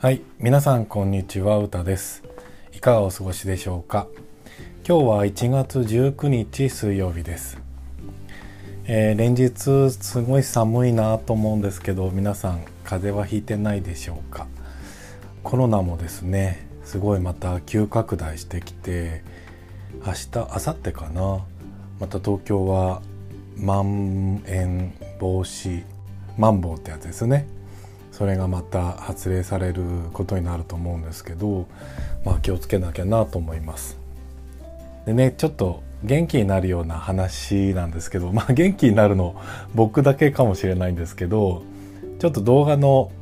はい、皆さんこんにちは、うたです。いかがお過ごしでしょうか。今日は1月19日水曜日です。えー連日すごい寒いなと思うんですけど、皆さん風邪はひいてないでしょうか。コロナもですね、すごいまた急拡大してきて、明日、明後日かな、また東京はまん延防止、マンボウってやつですね。それがまた発令されることになると思うんですけど、まあ、気をつけなきゃなと思います。でねちょっと元気になるような話なんですけど、まあ、元気になるの僕だけかもしれないんですけどちょっと動画の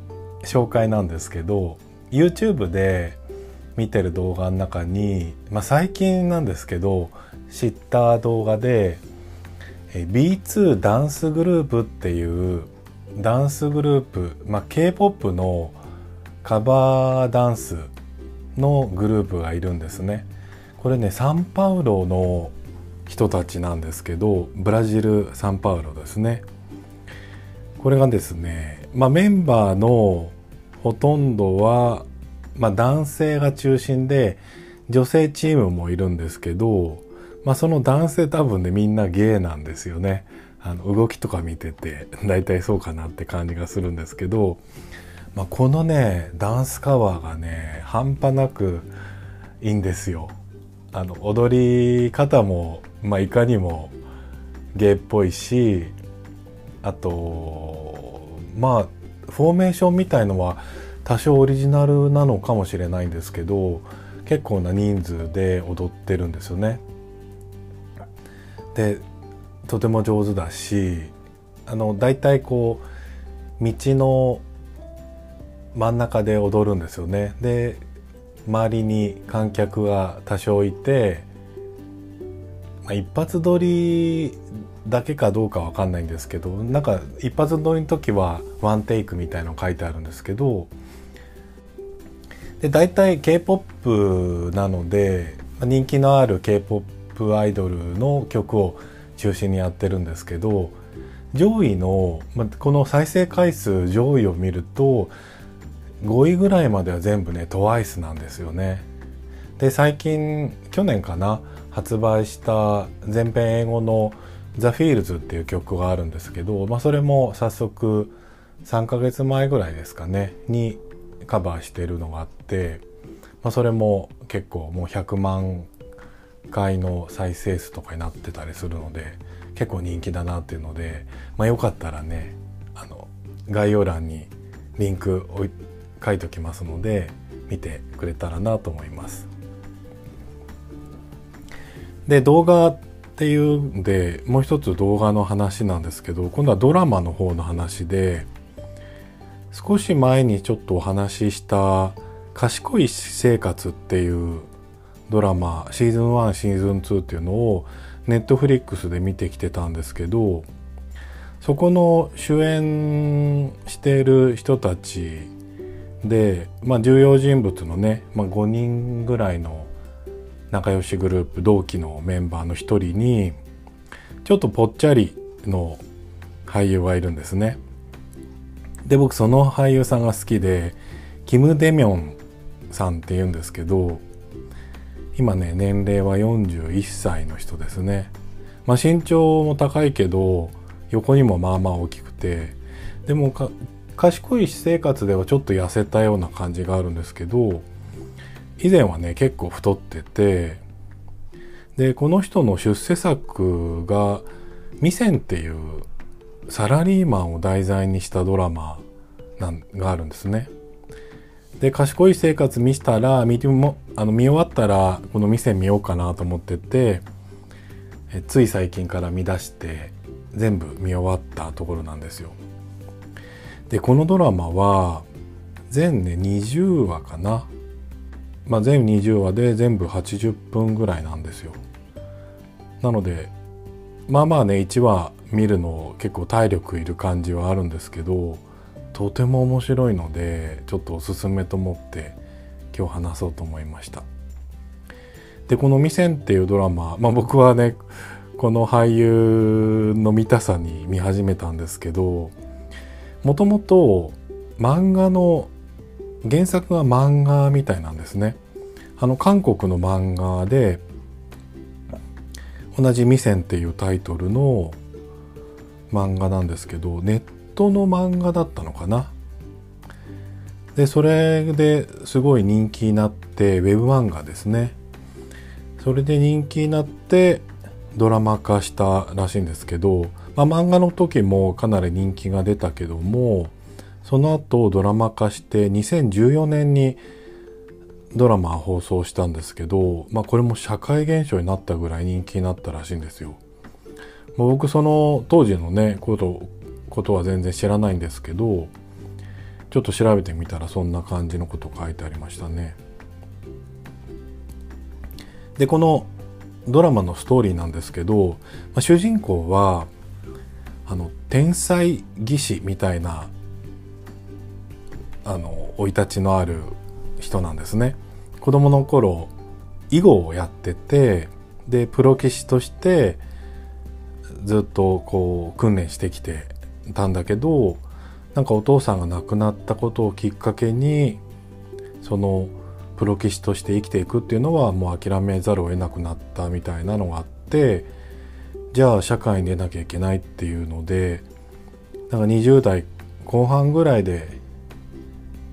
紹介なんですけど YouTube で見てる動画の中に、まあ、最近なんですけど知った動画でえ B2 ダンスグループっていうダンスグループ、まあ、K-POP のカバーダンスのグループがいるんですね。これねサンパウロの人たちなんですけどブラジルサンパウロですね。これがですね、まあ、メンバーのほとんどは、まあ、男性が中心で女性チームもいるんですけど、まあ、その男性多分ねみんなゲイなんですよね。あの動きとか見てて 大体そうかなって感じがするんですけど、まあ、このねダンスカバーがね半端なくいいんですよ。あの踊り方も、まあ、いかにもゲイっぽいしあとまあフォーメーションみたいのは多少オリジナルなのかもしれないんですけど結構な人数で踊ってるんですよね。でとても上手だしあの大体こう道の真ん中で踊るんですよね。で周りに観客が多少いて、まあ、一発撮りだけかどうかわかんないんですけどなんか一発撮りの時はワンテイクみたいの書いてあるんですけどで大体 K-POP なので人気のある K-POP アイドルの曲を中心にやってるんですけど上位の、ま、この再生回数上位を見ると5位ぐらいまでは全部ね TWICE なんですよね。で最近去年かな発売した全編英語の「The Fields」っていう曲があるんですけど、まあ、それも早速3ヶ月前ぐらいですかねにカバーしてるのがあって、まあ、それも結構もう100万回の再生数とかになってたりするので結構人気だなっていうので、まあ、よかったらねあの概要欄にリンク置い書いておきますので見てくれたらなと思います。で動画っていうんでもう一つ動画の話なんですけど今度はドラマの方の話で少し前にちょっとお話しした「賢い私生活」っていうドラマシーズン1シーズン2っていうのをネットフリックスで見てきてたんですけどそこの主演している人たちで、まあ、重要人物のね、まあ、5人ぐらいの仲良しグループ同期のメンバーの一人にちょっとぽっちゃりの俳優がいるんですね。で僕その俳優さんが好きでキム・デミョンさんって言うんですけど今ね年齢は41歳の人ですね。まあ、身長も高いけど横にもまあまあ大きくてでも賢い私生活ではちょっと痩せたような感じがあるんですけど以前はね結構太っててでこの人の出世作が「ミセン」っていうサラリーマンを題材にしたドラマがあるんですね。で賢い生活見したら見もあの見終わったらこの「ミセン」見ようかなと思っててえつい最近から見出して全部見終わったところなんですよ。でこのドラマは全ね20話かな、まあ、全20話で全部80分ぐらいなんですよ。なのでまあまあね1話見るの結構体力いる感じはあるんですけどとても面白いのでちょっとおすすめと思って今日話そうと思いました。でこの「ミセン」っていうドラマ、まあ、僕はねこの俳優の見たさに見始めたんですけどもともと漫画の原作が漫画みたいなんですねあの韓国の漫画で同じ「ミセン」っていうタイトルの漫画なんですけどネットの漫画だったのかな？でそれですごい人気になってウェブ漫画ですねそれで人気になってドラマ化したらしいんですけど、まあ、漫画の時もかなり人気が出たけどもその後ドラマ化して2014年にドラマ放送したんですけど、まあ、これも社会現象になったぐらい人気になったらしいんですよ。ま、僕その当時のねことことは全然知らないんですけどちょっと調べてみたらそんな感じのこと書いてありましたね。でこのドラマのストーリーなんですけど、まあ、主人公はあの天才技師みたいなあの生い立ちのある人なんですね。子供の頃囲碁をやっててでプロ棋士としてずっとこう訓練してきてたんだけどなんかお父さんが亡くなったことをきっかけにそのプロ棋士として生きていくっていうのはもう諦めざるを得なくなったみたいなのがあってじゃあ社会に出なきゃいけないっていうのでなんか20代後半ぐらいで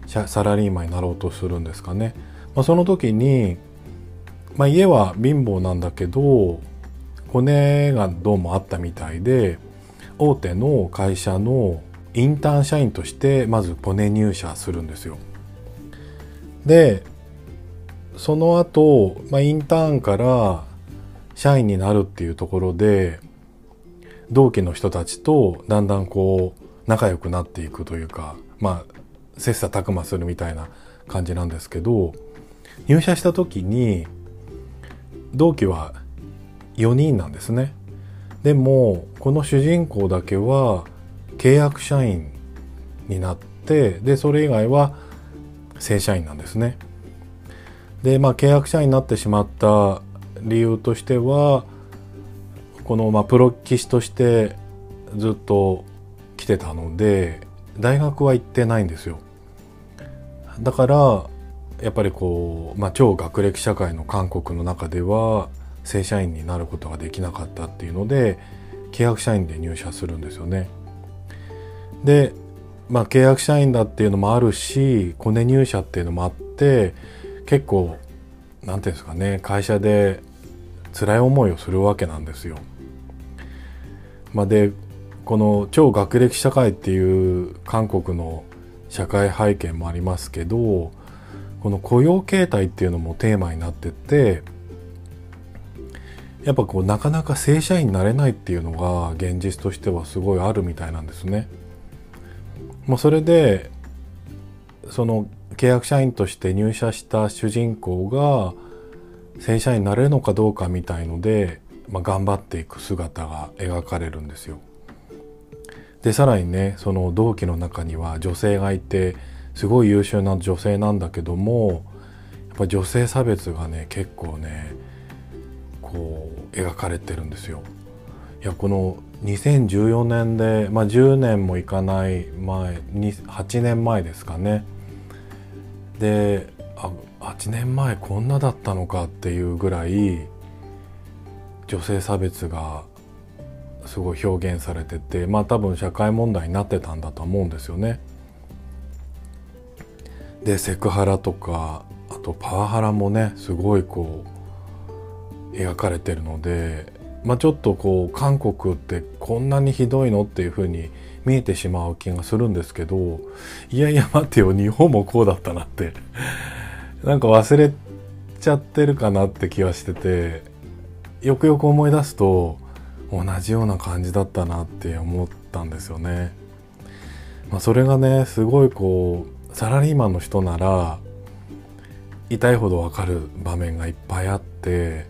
サラリーマンになろうとするんですかね。まあ、その時に、まあ、家は貧乏なんだけど骨がどうもあったみたいで大手の会社のインターン社員としてまずコネ入社するんですよ。でその後、まあ、インターンから社員になるっていうところで同期の人たちとだんだんこう仲良くなっていくというかまあ切磋琢磨するみたいな感じなんですけど入社した時に同期は4人なんですね。でもこの主人公だけは契約社員になってでそれ以外は正社員なんですね。でまあ契約社員になってしまった理由としてはこのまあプロ棋士としてずっと来てたので大学は行ってないんですよ。だからやっぱりこう、まあ、超学歴社会の韓国の中では正社員になることができなかったっていうので契約社員で入社するんですよね。で、まあ、契約社員だっていうのもあるしコネ入社っていうのもあって結構何ていうんですかね会社で辛い思いをするわけなんですよ。まあ、でこの超学歴社会っていう韓国の社会背景もありますけどこの雇用形態っていうのもテーマになっててやっぱこうなかなか正社員になれないっていうのが現実としてはすごいあるみたいなんですね。もうそれでその契約社員として入社した主人公が正社員になれるのかどうかみたいので、まあ、頑張っていく姿が描かれるんですよ。でさらにねその同期の中には女性がいてすごい優秀な女性なんだけどもやっぱ女性差別がね結構ねこう描かれてるんですよ。いやこの2014年で、まあ、10年もいかない前8年前ですかねであ8年前こんなだったのかっていうぐらい女性差別がすごい表現されててまあ多分社会問題になってたんだと思うんですよね。でセクハラとかあとパワハラもねすごいこう描かれてるので、まあ、ちょっとこう韓国ってこんなにひどいのっていうふうに見えてしまう気がするんですけどいやいや待てよ日本もこうだったなって なんか忘れちゃってるかなって気はしててよくよく思い出すと同じような感じだったなって思ったんですよね。まあ、それがねすごいこうサラリーマンの人なら痛いほどわかる場面がいっぱいあって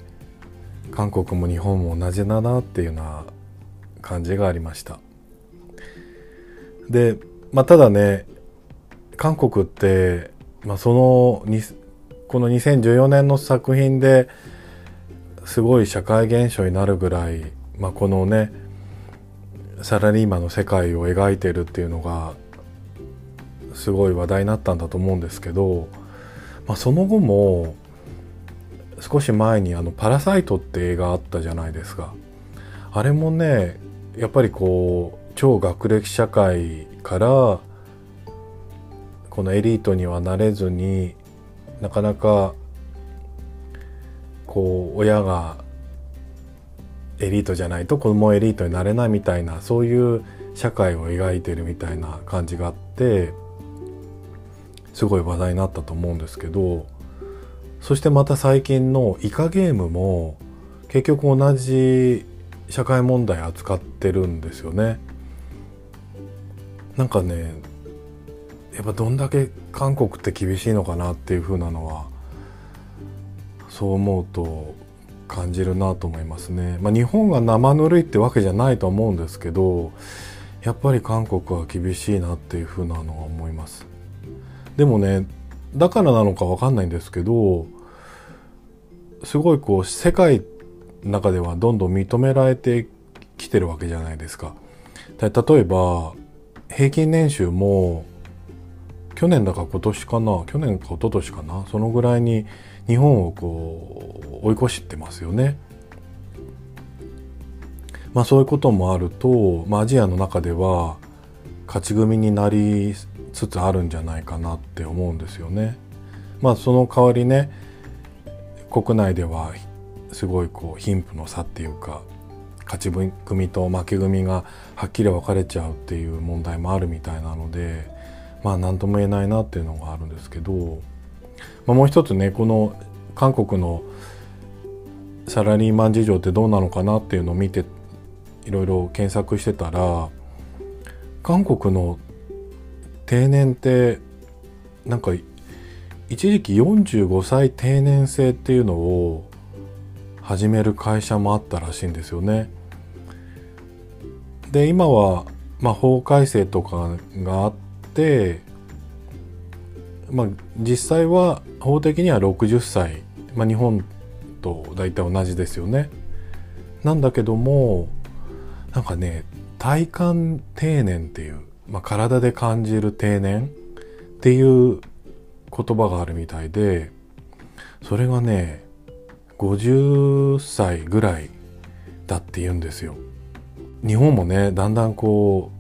韓国も日本も同じだなっていうような感じがありました。で、まあ、ただね韓国って、まあ、そのこの2014年の作品ですごい社会現象になるぐらいまあ、このねサラリーマンの世界を描いてるっていうのがすごい話題になったんだと思うんですけど、まあ、その後も少し前にあの「パラサイト」って映画あったじゃないですか。あれもねやっぱりこう超学歴社会からこのエリートにはなれずになかなかこう親がエリートじゃないと子供エリートになれないみたいなそういう社会を描いてるみたいな感じがあってすごい話題になったと思うんですけどそしてまた最近のイカゲームも結局同じ社会問題扱ってるんですよね。なんかねやっぱどんだけ韓国って厳しいのかなっていう風なのはそう思うと感じるなと思いますね。まあ、日本が生ぬるいってわけじゃないと思うんですけどやっぱり韓国は厳しいなっていう風なのは思います。でもねだからなのかわかんないんですけどすごいこう世界の中ではどんどん認められてきてるわけじゃないですか。例えば平均年収も去年だか今年かな去年か一昨年かなそのぐらいに日本をこう追い越してますよね。まあそういうこともあると、まあ、アジアの中では勝ち組になりつつあるんじゃないかなって思うんですよね。まあその代わりね国内ではすごいこう貧富の差っていうか勝ち組と負け組がはっきり分かれちゃうっていう問題もあるみたいなのでまあ何とも言えないなっていうのがあるんですけど、まあ、もう一つねこの韓国のサラリーマン事情ってどうなのかなっていうのを見ていろいろ検索してたら韓国の定年ってなんか一時期45歳定年制っていうのを始める会社もあったらしいんですよね。で今は、まあ、法改正とかがあって、まあ、実際は法的には60歳、まあ、日本と大体同じですよね。なんだけどもなんかね体感定年っていう、まあ、体で感じる定年っていう言葉があるみたいでそれがね50歳ぐらいだって言うんですよ。日本もねだんだんこ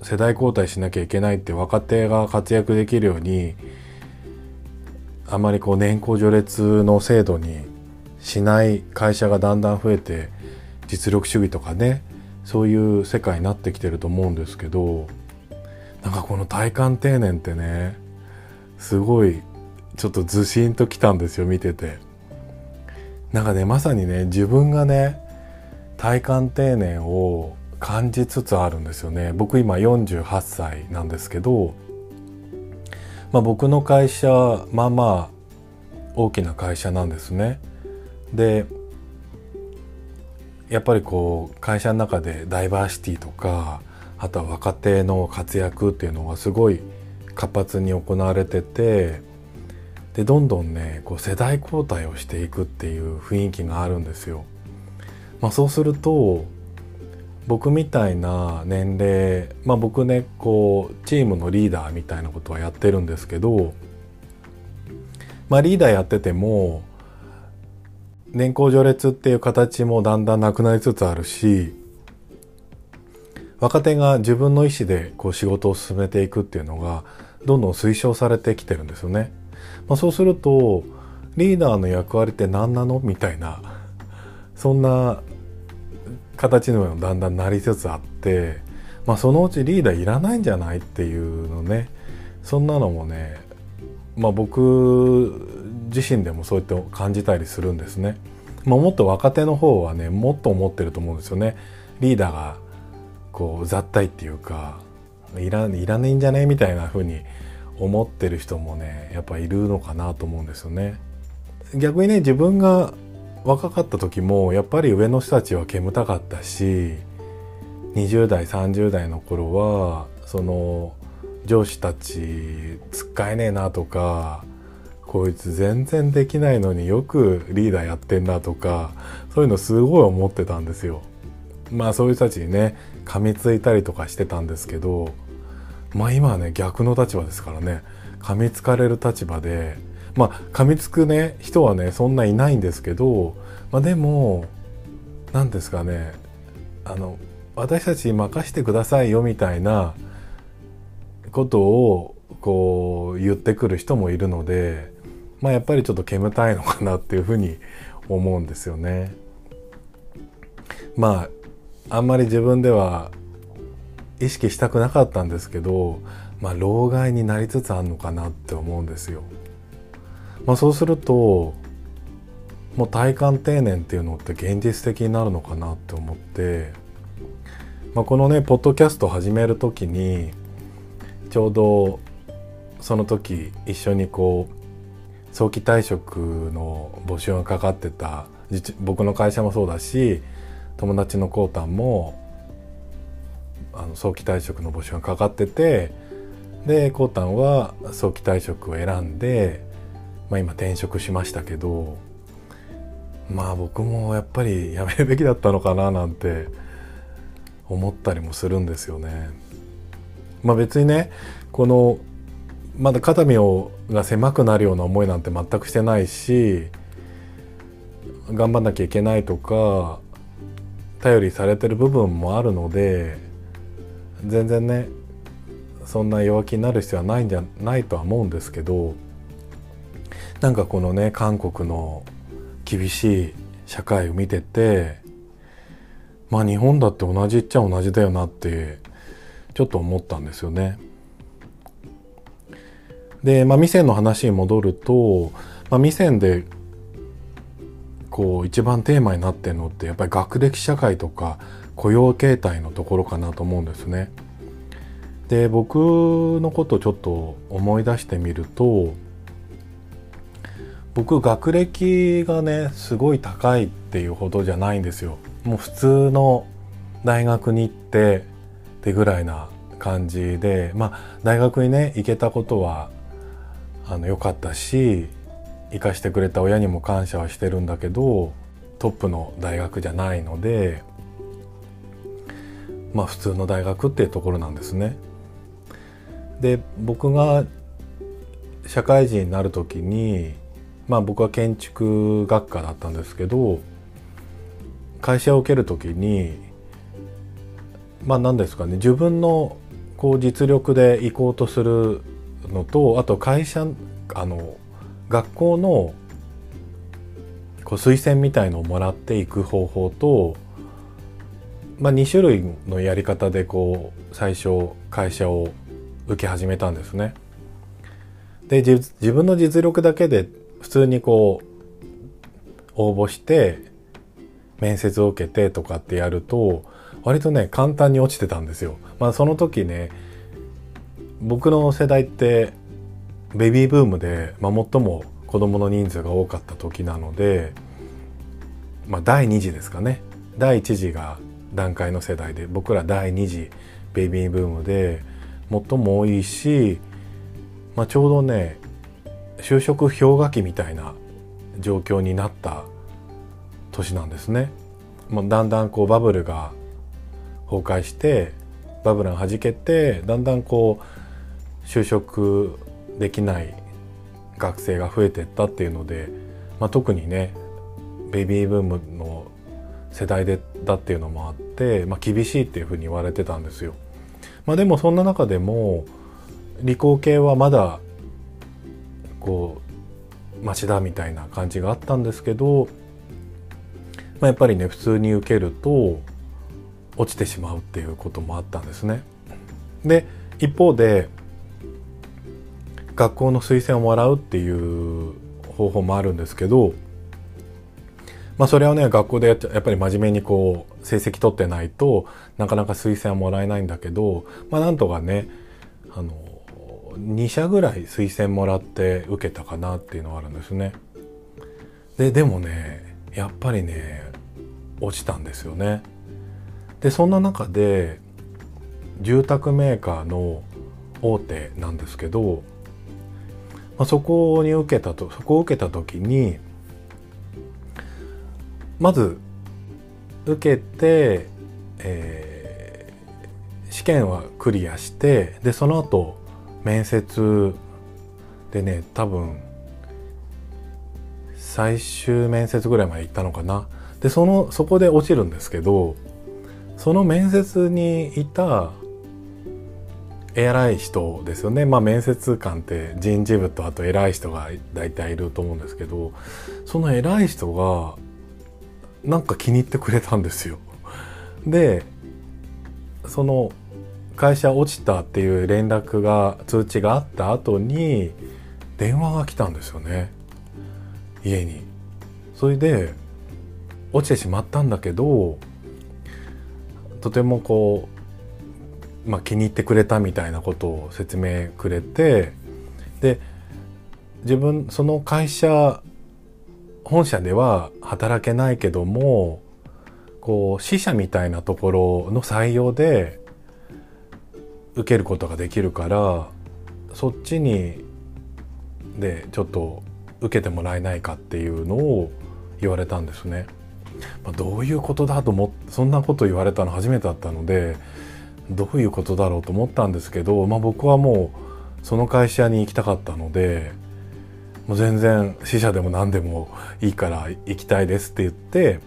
う世代交代しなきゃいけないって若手が活躍できるようにあまりこう年功序列の制度にしない会社がだんだん増えて実力主義とかねそういう世界になってきてると思うんですけどなんかこの体感定年ってねすごいちょっとずしんときたんですよ見てて。なんかねまさにね自分がね体感定年を感じつつあるんですよね僕今48歳なんですけど、まあ、僕の会社まあまあ大きな会社なんですねでやっぱりこう会社の中でダイバーシティとかあとは若手の活躍っていうのがすごい活発に行われててでどんどんねこう世代交代をしていくっていう雰囲気があるんですよ。まあ、そうすると僕みたいな年齢まあ僕ねこうチームのリーダーみたいなことはやってるんですけどまあリーダーやってても年功序列っていう形もだんだんなくなりつつあるし若手が自分の意思でこう仕事を進めていくっていうのがどんどん推奨されてきてるんですよね。まあ、そうするとリーダーの役割って何なの？みたいなそんな形にもだんだんなりつつあって、まあ、そのうちリーダーいらないんじゃないっていうのねそんなのもね、まあ、僕自身でもそうやって感じたりするんですね。まあ、もっと若手の方はねもっと思ってると思うんですよね。リーダーがこう雑体っていうかいらいらねえんじゃねえみたいな風に思ってる人もねやっぱいるのかなと思うんですよね。逆にね自分が若かった時もやっぱり上の人たちは煙たかったし20代30代の頃はその上司たち使えねえなとかこいつ全然できないのによくリーダーやってんなとかそういうのすごい思ってたんですよ。まあそういう人たちにね噛みついたりとかしてたんですけどまあ今はね逆の立場ですからね噛みつかれる立場でまあ噛みつくね人はねそんないないんですけど、まあ、でも何ですかねあの私たちに任してくださいよみたいなことをこう言ってくる人もいるので、まあ、やっぱりちょっと煙たいのかなっていうふうに思うんですよね。まああんまり自分では意識したくなかったんですけど、まあ、老害になりつつあるのかなって思うんですよ。まあ、そうするともう体感定年っていうのって現実的になるのかなって思って、まあ、このねポッドキャスト始める時にちょうどその時一緒にこう早期退職の募集がかかってた僕の会社もそうだし友達のこうたんもあの早期退職の募集がかかっててでこうたんは早期退職を選んで、まあ、今転職しましたけどまあ僕もやっぱりやめるべきだったのかななんて思ったりもするんですよね。まあ別にねこのまだ肩身をが狭くなるような思いなんて全くしてないし頑張んなきゃいけないとか頼りされてる部分もあるので全然ねそんな弱気になる必要はないんじゃないとは思うんですけどなんかこのね韓国の厳しい社会を見ててまあ日本だって同じっちゃ同じだよなってちょっと思ったんですよね。で、まあ、店の話に戻ると、まあ、店でこう一番テーマになってるのってやっぱり学歴社会とか雇用形態のところかなと思うんですね。で僕のことちょっと思い出してみると僕学歴がねすごい高いっていうほどじゃないんですよ。もう普通の大学に行ってってぐらいな感じでまあ大学にね行けたことはあの良かったし行かしてくれた親にも感謝はしてるんだけどトップの大学じゃないのでまあ普通の大学っていうところなんですね。で僕が社会人になる時にまあ僕は建築学科だったんですけど会社を受ける時にまあ何ですかね自分のこう実力で行こうとするのとあと会社あの学校のこう推薦みたいのをもらっていく方法と、まあ、2種類のやり方でこう最初会社を受け始めたんですね。で自分の実力だけで普通にこう応募して面接を受けてとかってやると割とね簡単に落ちてたんですよ。まあその時ね僕の世代ってベビーブームで、まあ、最も子供の人数が多かった時なので、まあ、第2次ですかね第1次が段階の世代で僕ら第2次ベビーブームで最も多いし、まあ、ちょうどね就職氷河期みたいな状況になった年なんですね。もうだんだんこうバブルが崩壊してバブルがはじけてだんだんこう就職できない学生が増えてったっていうので、まあ、特にねベビーブームの世代でだっていうのもあって、まあ、厳しいっていうふうに言われてたんですよ。まあ、でもそんな中でも理工系はまだこう町田みたいな感じがあったんですけど、まあ、やっぱりね普通に受けると落ちてしまうっていうこともあったんですね。で一方で学校の推薦をもらうっていう方法もあるんですけどまあそれはね学校でやっぱり真面目にこう成績取ってないとなかなか推薦はもらえないんだけどまあなんとかねあの2社ぐらい推薦もらって受けたかなっていうのはあるんですね。ででもねやっぱりね落ちたんですよね。でそんな中で住宅メーカーの大手なんですけどまあ、そこに受けたとそこを受けた時にまず受けて、えー、試験はクリアしてでその後面接でね多分最終面接ぐらいまで行ったのかな。でそのそこで落ちるんですけどその面接にいた偉い人ですよねまあ面接官って人事部とあと偉い人が大体いると思うんですけどその偉い人がなんか気に入ってくれたんですよ。でその会社落ちたっていう連絡が通知があった後に電話が来たんですよね家に。それで落ちてしまったんだけどとてもこう、まあ、気に入ってくれたみたいなことを説明くれてで自分その会社本社では働けないけどもこう支社みたいなところの採用で受けることができるからそっちにでちょっと受けてもらえないかっていうのを言われたんですね。まあ、どういうことだと思ってそんなこと言われたの初めてだったのでどういうことだろうと思ったんですけど、まあ、僕はもうその会社に行きたかったのでもう全然死者でも何でもいいから行きたいですって言って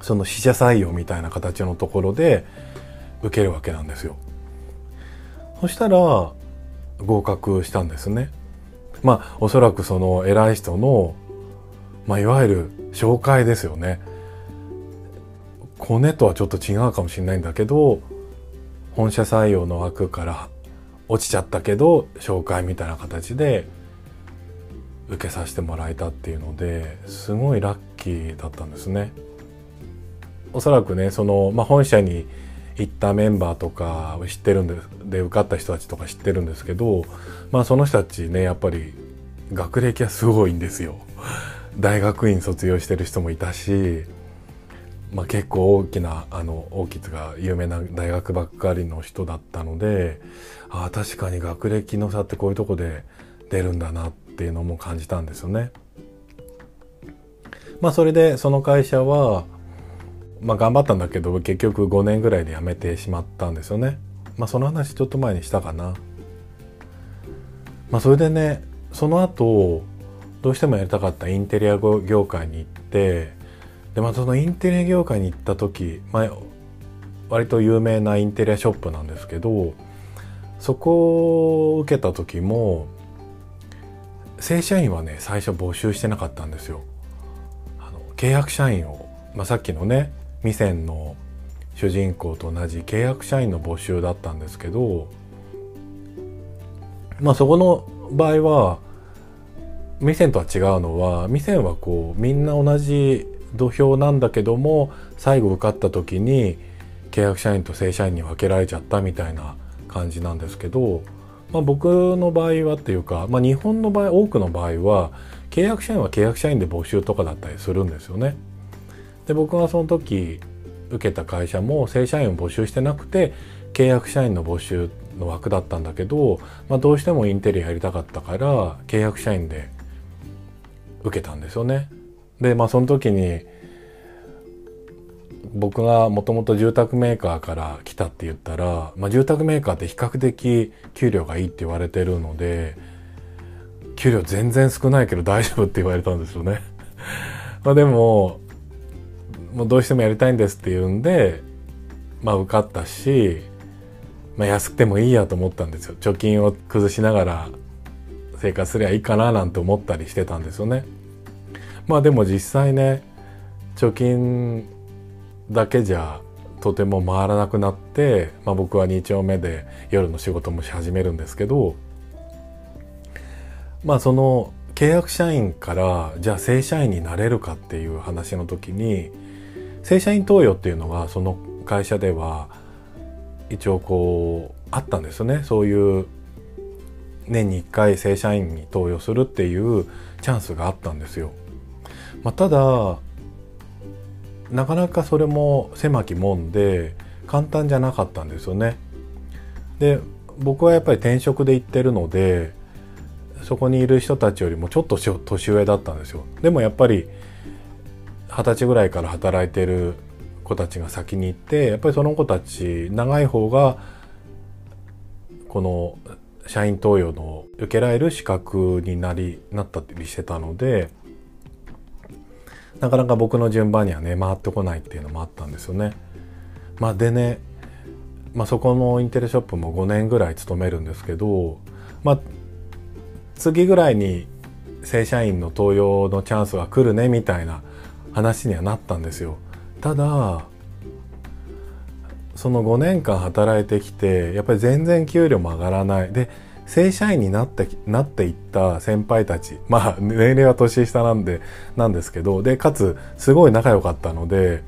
その死者採用みたいな形のところで受けるわけなんですよ。そしたら合格したんですね。まあおそらくその偉い人の、まあ、いわゆる紹介ですよね。コネとはちょっと違うかもしれないんだけど本社採用の枠から落ちちゃったけど紹介みたいな形で受けさせてもらえたっていうのですごいラッキーだったんですね。おそらくねその、まあ、本社に行ったメンバーとか知ってるんでで受かった人たちとか知ってるんですけど、まあ、その人たちねやっぱり学歴はすごいんですよ。大学院卒業してる人もいたし、まあ、結構大きなあの大きが有名な大学ばっかりの人だったのでああ確かに学歴の差ってこういうとこで出るんだなっていうのも感じたんですよね。まあそれでその会社はまあ頑張ったんだけど結局5年ぐらいで辞めてしまったんですよね。まあその話ちょっと前にしたかな。まあそれでねその後どうしてもやりたかったインテリア業界に行ってでまあそのインテリア業界に行った時、まあ、割と有名なインテリアショップなんですけどそこを受けた時も正社員はね最初募集してなかったんですよ。あの契約社員を、まあ、さっきのね未線の主人公と同じ契約社員の募集だったんですけどまあそこの場合は未線とは違うのは未線はこうみんな同じ土俵なんだけども最後受かった時に契約社員と正社員に分けられちゃったみたいな感じなんですけど、まあ、僕の場合はっていうか、まあ、日本の場合多くの場合は契約社員は契約社員で募集とかだったりするんですよね。で僕がその時受けた会社も正社員を募集してなくて契約社員の募集の枠だったんだけど、まあ、どうしてもインテリアやりたかったから契約社員で受けたんですよね。でまあその時に僕がもともと住宅メーカーから来たって言ったら、まあ、住宅メーカーって比較的給料がいいって言われてるので給料全然少ないけど大丈夫って言われたんですよね。まあでももうどうしてもやりたいんですって言うんでまあ受かったし、まあ、安くてもいいやと思ったんですよ貯金を崩しながら生活すりゃいいかななんて思ったりしてたんですよね。まあでも実際ね貯金だけじゃとても回らなくなって、まあ、僕は2丁目で夜の仕事もし始めるんですけどまあその契約社員からじゃあ正社員になれるかっていう話の時に正社員投与っていうのがその会社では一応こうあったんですよねそういう年に1回正社員に投与するっていうチャンスがあったんですよ。まあ、ただなかなかそれも狭き門で簡単じゃなかったんですよね。で僕はやっぱり転職で行ってるのでそこにいる人たちよりもちょっと年上だったんですよ。でもやっぱり二十歳ぐらいから働いてる子たちが先に行ってやっぱりその子たち長い方がこの社員登用の受けられる資格になりなったりしてたのでなかなか僕の順番にはね回ってこないっていうのもあったんですよね。まあ、でね、まあ、そこのインテリショップも5年ぐらい勤めるんですけど、まあ、次ぐらいに正社員の登用のチャンスが来るねみたいな話にはなったんですよ。ただその5年間働いてきてやっぱり全然給料も上がらないで正社員になってなっていった先輩たちまあ年齢は年下なんでなんですけどでかつすごい仲良かったので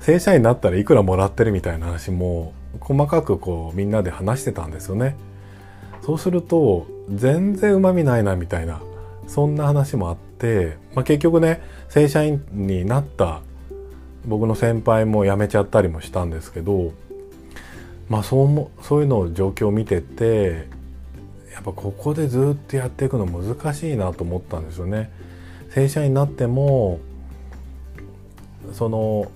正社員になったらいくらもらってるみたいな話も細かくこうみんなで話してたんですよね。そうすると全然うまみないなみたいなそんな話もあって、まあ、結局ね正社員になった僕の先輩も辞めちゃったりもしたんですけどまあそうもそういうのを状況を見ててやっぱここでずっとやっていくの難しいなと思ったんですよね。正社員になってもその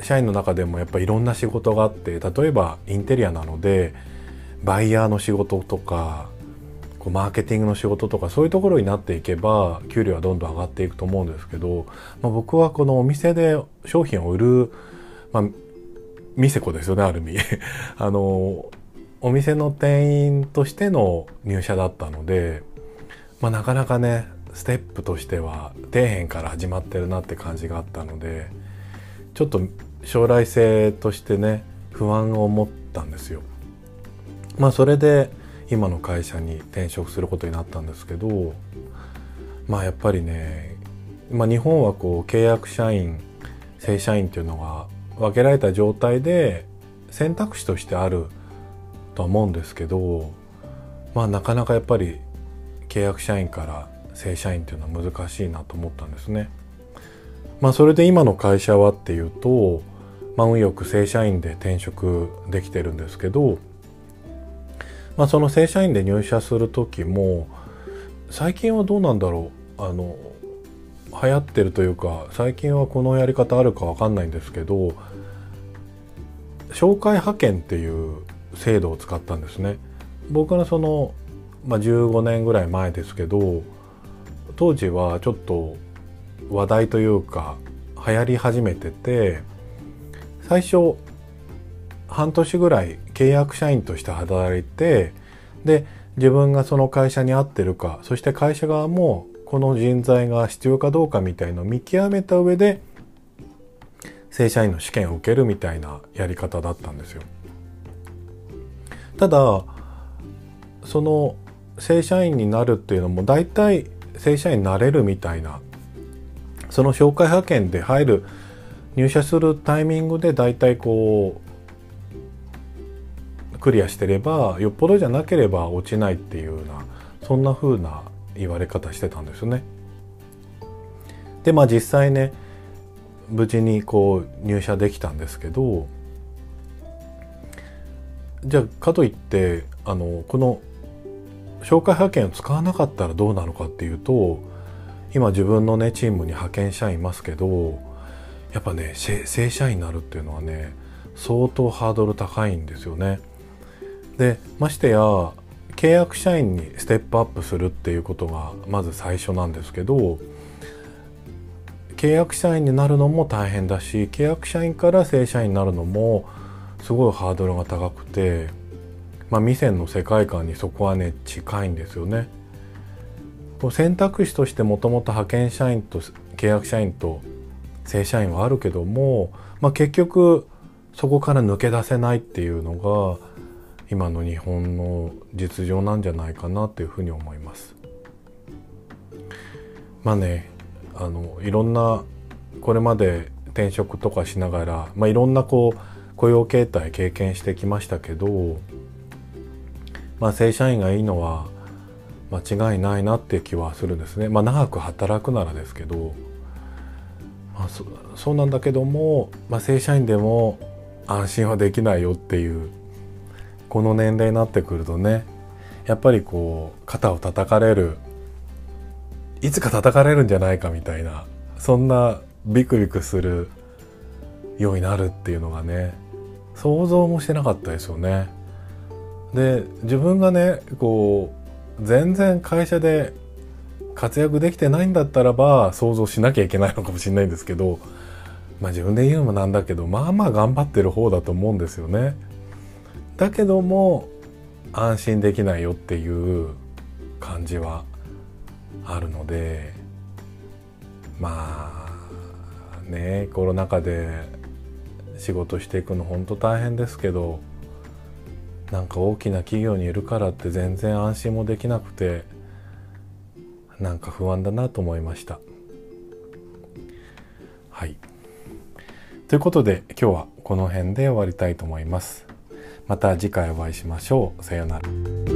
社員の中でもやっぱいろんな仕事があって例えばインテリアなのでバイヤーの仕事とかこうマーケティングの仕事とかそういうところになっていけば給料はどんどん上がっていくと思うんですけど、まあ、僕はこのお店で商品を売る、まあ、店子ですよねある意味 あのお店の店員としての入社だったので、まあ、なかなかねステップとしては底辺から始まってるなって感じがあったのでちょっと将来性としてね不安を持ったんですよ。まあそれで今の会社に転職することになったんですけどまあやっぱりね、まあ、日本はこう契約社員正社員っていうのが分けられた状態で選択肢としてあるとは思うんですけどまあなかなかやっぱり契約社員から正社員っていうのは難しいなと思ったんですね。まあそれで今の会社はっていうと、まあ、運よく正社員で転職できてるんですけどまあ、その正社員で入社する時も最近はどうなんだろう？あの流行ってるというか最近はこのやり方あるか分かんないんですけど紹介派遣っていう制度を使ったんですね。僕のその、まあ、15年ぐらい前ですけど当時はちょっと話題というか流行り始めてて最初半年ぐらい契約社員として働いてで自分がその会社に合ってるかそして会社側もこの人材が必要かどうかみたいのを見極めた上で正社員の試験を受けるみたいなやり方だったんですよ。ただその正社員になるっていうのも大体正社員になれるみたいなその紹介派遣で入る入社するタイミングで大体こうクリアしてればよっぽどじゃなければ落ちないっていうようなそんな風な言われ方してたんですね。でまあ実際ね無事にこう入社できたんですけどじゃあかといってあのこの紹介派遣を使わなかったらどうなのかっていうと今自分のねチームに派遣社員いますけどやっぱね正社員になるっていうのはね相当ハードル高いんですよね。でましてや契約社員にステップアップするっていうことがまず最初なんですけど契約社員になるのも大変だし契約社員から正社員になるのもすごいハードルが高くて、まあ、店の世界観にそこはね近いんですよね。選択肢としてもともと派遣社員と契約社員と正社員はあるけども、まあ、結局そこから抜け出せないっていうのが今の日本の実情なんじゃないかなっていうふうに思います。まあねあのいろんなこれまで転職とかしながら、まあ、いろんなこう雇用形態経験してきましたけど、まあ、正社員がいいのは間違いないなっていう気はするんですね。まあ、長く働くならですけど、まあ、そそうなんだけども、まあ、正社員でも安心はできないよっていうこの年齢になってくるとねやっぱりこう肩を叩かれるいつか叩かれるんじゃないかみたいなそんなビクビクするようになるっていうのがね想像もしてなかったですよね。で自分がねこう全然会社で活躍できてないんだったらば想像しなきゃいけないのかもしれないんですけどまあ自分で言うのもなんだけどまあまあ頑張ってる方だと思うんですよね。だけども安心できないよっていう感じはあるのでまあねコロナ禍で仕事していくの本当大変ですけどなんか大きな企業にいるからって全然安心もできなくてなんか不安だなと思いました。はい。ということで今日はこの辺で終わりたいと思います。また次回お会いしましょう。さようなら。